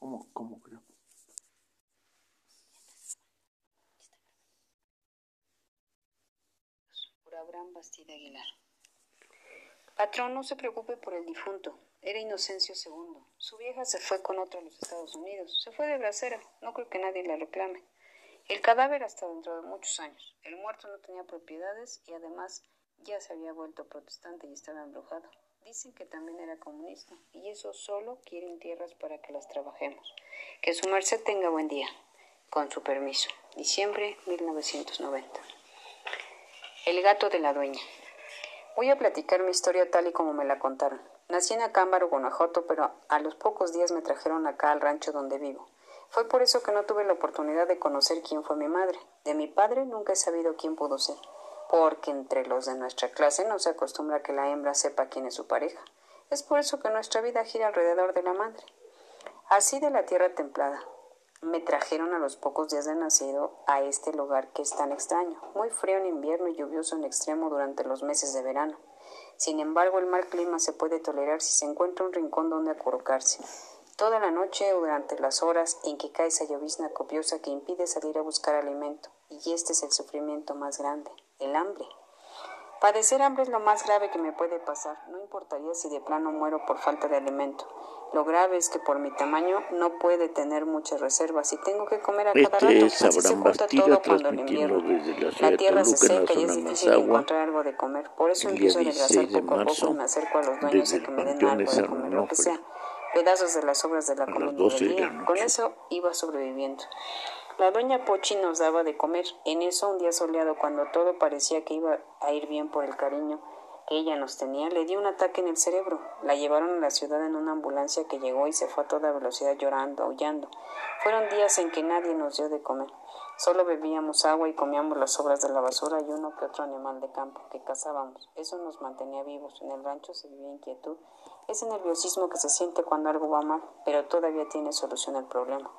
¿Cómo, cómo creo? Por Abraham Bastida Aguilar. Patrón, no se preocupe por el difunto. Era Inocencio II. Su vieja se fue con otro a los Estados Unidos. Se fue de bracera. No creo que nadie la reclame. El cadáver hasta dentro de muchos años. El muerto no tenía propiedades y además ya se había vuelto protestante y estaba embrujado. Dicen que también era comunista y eso solo quieren tierras para que las trabajemos. Que su merced tenga buen día. Con su permiso. Diciembre 1990. El gato de la dueña. Voy a platicar mi historia tal y como me la contaron. Nací en Acámbaro, Guanajuato, pero a los pocos días me trajeron acá al rancho donde vivo. Fue por eso que no tuve la oportunidad de conocer quién fue mi madre. De mi padre nunca he sabido quién pudo ser, porque entre los de nuestra clase no se acostumbra que la hembra sepa quién es su pareja. Es por eso que nuestra vida gira alrededor de la madre. Así de la tierra templada. Me trajeron a los pocos días de nacido a este lugar que es tan extraño, muy frío en invierno y lluvioso en extremo durante los meses de verano. Sin embargo, el mal clima se puede tolerar si se encuentra un rincón donde acurrucarse toda la noche o durante las horas en que cae esa llovizna copiosa que impide salir a buscar alimento, y este es el sufrimiento más grande, el hambre. Padecer hambre es lo más grave que me puede pasar, no importaría si de plano muero por falta de alimento. Lo grave es que por mi tamaño no puede tener muchas reservas y tengo que comer a cada rato. es Así se junta todo cuando transmitiendo invierno. la tierra se Toluca seca y es difícil Mazahua encontrar algo de comer. Por eso el empiezo a día regresar 16 de poco a poco y me acerco a los dueños a que el me den algo de comer, lo que sea. Pedazos de las sobras de la a las comida 12 del de la día. Con eso iba sobreviviendo. La doña Pochi nos daba de comer. En eso, un día soleado, cuando todo parecía que iba a ir bien por el cariño que ella nos tenía, le dio un ataque en el cerebro. La llevaron a la ciudad en una ambulancia que llegó y se fue a toda velocidad llorando, aullando. Fueron días en que nadie nos dio de comer. Solo bebíamos agua y comíamos las sobras de la basura y uno que otro animal de campo que cazábamos. Eso nos mantenía vivos. En el rancho se vivía inquietud. Ese nerviosismo que se siente cuando algo va mal, pero todavía tiene solución el problema.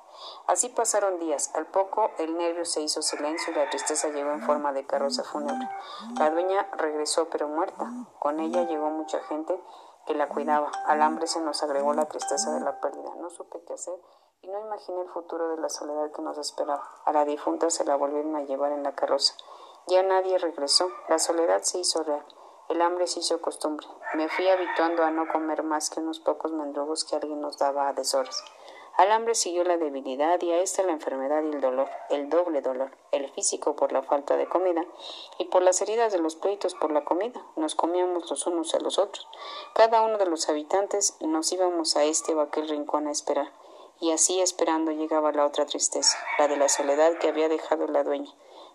Así pasaron días. Al poco el nervio se hizo silencio y la tristeza llegó en forma de carroza fúnebre. La dueña regresó pero muerta. Con ella llegó mucha gente que la cuidaba. Al hambre se nos agregó la tristeza de la pérdida. No supe qué hacer y no imaginé el futuro de la soledad que nos esperaba. A la difunta se la volvieron a llevar en la carroza. Ya nadie regresó. La soledad se hizo real. El hambre se hizo costumbre. Me fui habituando a no comer más que unos pocos mendrugos que alguien nos daba a deshoras. Al hambre siguió la debilidad y a esta la enfermedad y el dolor, el doble dolor, el físico por la falta de comida y por las heridas de los pleitos por la comida. Nos comíamos los unos a los otros. Cada uno de los habitantes nos íbamos a este o aquel rincón a esperar. Y así esperando llegaba la otra tristeza, la de la soledad que había dejado la dueña.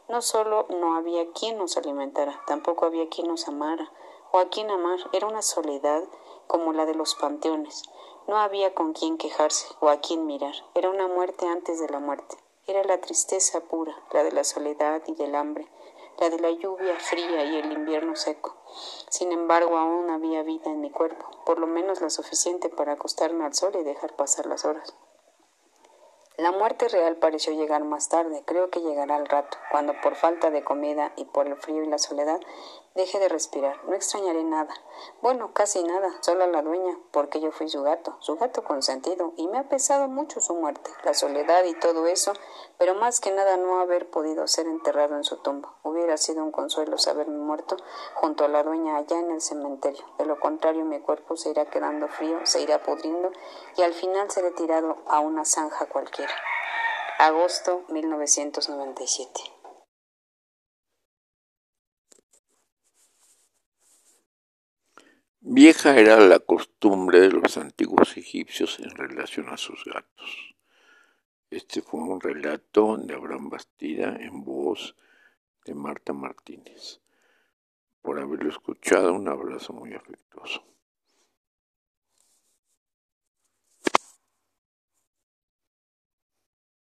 No solo no había quien nos alimentara, tampoco había quien nos amara o a quien amar. Era una soledad como la de los panteones. No había con quien quejarse o a quien mirar. Era una muerte antes de la muerte. Era la tristeza pura, la de la soledad y del hambre, la de la lluvia fría y el invierno seco. Sin embargo, aún había vida en mi cuerpo, por lo menos la suficiente para acostarme al sol y dejar pasar las horas. La muerte real pareció llegar más tarde, creo que llegará al rato, cuando por falta de comida y por el frío y la soledad deje de respirar. No extrañaré nada. Bueno, casi nada, solo a la dueña, porque yo fui su gato, su gato consentido, y me ha pesado mucho su muerte, la soledad y todo eso, pero más que nada no haber podido ser enterrado en su tumba. Hubiera sido un consuelo saberme muerto junto a la dueña allá en el cementerio. De lo contrario, mi cuerpo se irá quedando frío, se irá pudriendo y al final seré tirado a una zanja cualquiera. Agosto 1997. Vieja era la costumbre de los antiguos egipcios en relación a sus gatos. Este fue un relato de Abraham Bastida en voz de Marta Martínez. Por haberlo escuchado, un abrazo muy afectuoso.